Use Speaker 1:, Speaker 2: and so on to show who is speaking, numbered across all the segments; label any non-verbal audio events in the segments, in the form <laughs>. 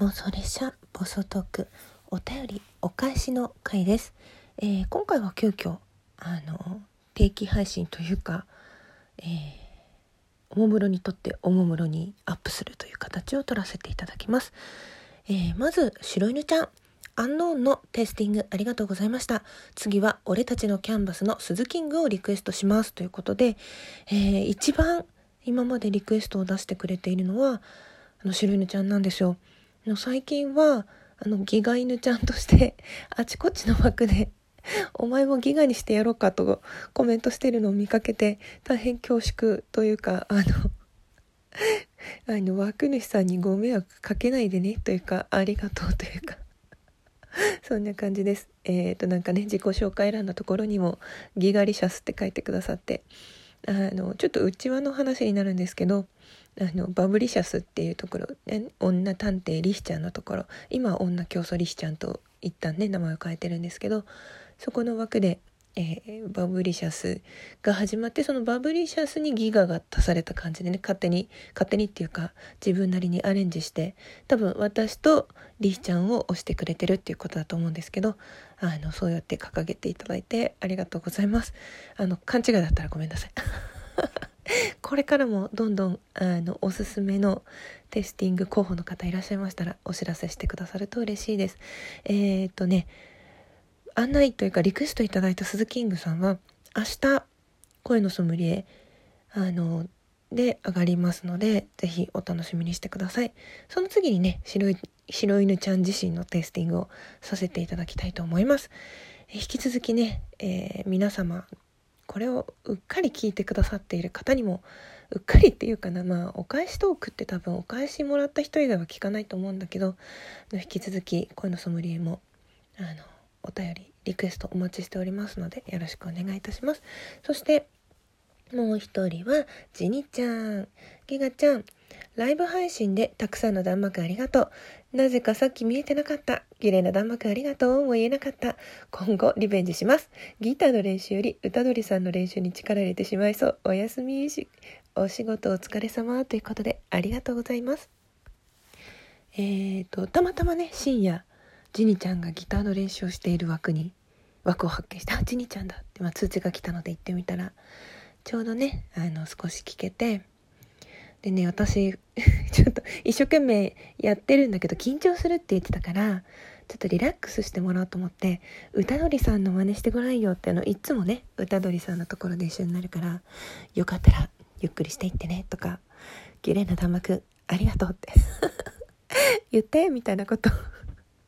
Speaker 1: 妄想列車ボソトークお便りお返しの回です、えー今回は急遽あの定期配信というか、えーおもむろにとっておもむろにアップするという形を取らせていただきます、えーまず白犬ちゃん。アンノーンのテイスティングありがとうございました。次は俺たちのキャンバスの鈴キングをリクエストしますということで、えー一番今までリクエストを出してくれているのはあの白犬ちゃんなんですよ。最近はあのギガ犬ちゃんとして <laughs> あちこちの枠で「<laughs> お前もギガにしてやろうか」とコメントしてるのを見かけて大変恐縮というかあの <laughs> あの枠主さんにご迷惑かけないでねというかありがとうというかそんな感じです。えっ、となんかね自己紹介欄のところにも「ギガリシャス」って書いてくださってあのちょっと内輪の話になるんですけどあのバブリシャスっていうところ、ね、女探偵リシちゃんのところ。今女教祖リシちゃんと一旦ね名前を変えてるんですけどそこの枠で、えーバブリシャスが始まってそのバブリシャスにギガが足された感じでね勝手に勝手にっていうか自分なりにアレンジして多分私とリヒちゃんを推してくれてるっていうことだと思うんですけどあのそうやって掲げていただいてありがとうございますあの勘違いだったらごめんなさい <laughs> これからもどんどんあのおすすめのテスティング候補の方いらっしゃいましたらお知らせしてくださると嬉しいです。えーっとね案内というかリクエストいただいた鈴キングさんは明日声のソムリエあので上がりますのでぜひお楽しみにしてください。その次にね白い白犬ちゃん自身のテイスティングをさせていただきたいと思います。引き続きね、えー皆様これをうっかり聞いてくださっている方にもうっかりっていうかなまあお返しトークって多分お返しもらった人以外は聞かないと思うんだけど引き続き声のソムリエもあのお便りリクエストお待ちしておりますのでよろしくお願いいたします。そしてもう一人はジニちゃん。ギガちゃん。ライブ配信でたくさんの弾幕ありがとう。なぜかさっき見えてなかった。綺麗な弾幕ありがとうも言えなかった。今後リベンジします。ギターの練習より歌取さんの練習に力入れてしまいそう。おやすみしお仕事お疲れ様。ということでありがとうございます。えーとたまたまね深夜ジニちゃんがギターの練習をしている枠に枠を発見して「あジニちゃんだ」って、まあ、通知が来たので行ってみたらちょうどねあの少し聞けてでね私 <laughs> ちょっと一生懸命やってるんだけど緊張するって言ってたからちょっとリラックスしてもらおうと思って歌取さんの真似してごらんよってあのいつもね歌取さんのところで一緒になるからよかったらゆっくりしていってねとか綺麗な弾幕ありがとうって <laughs> 言ってみたいなこと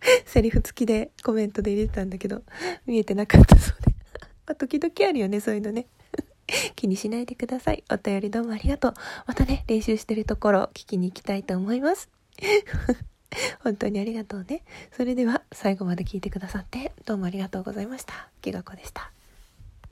Speaker 1: <laughs> セリフ付きでコメントで入れてたんだけど見えてなかったそうで。<laughs> まあ時々あるよねそういうのね。<laughs> 気にしないでください。お便りどうもありがとう。またね練習してるところ聞きに行きたいと思います。本当にありがとうね。それでは最後まで聞いてくださってどうもありがとうございました。きがこでした。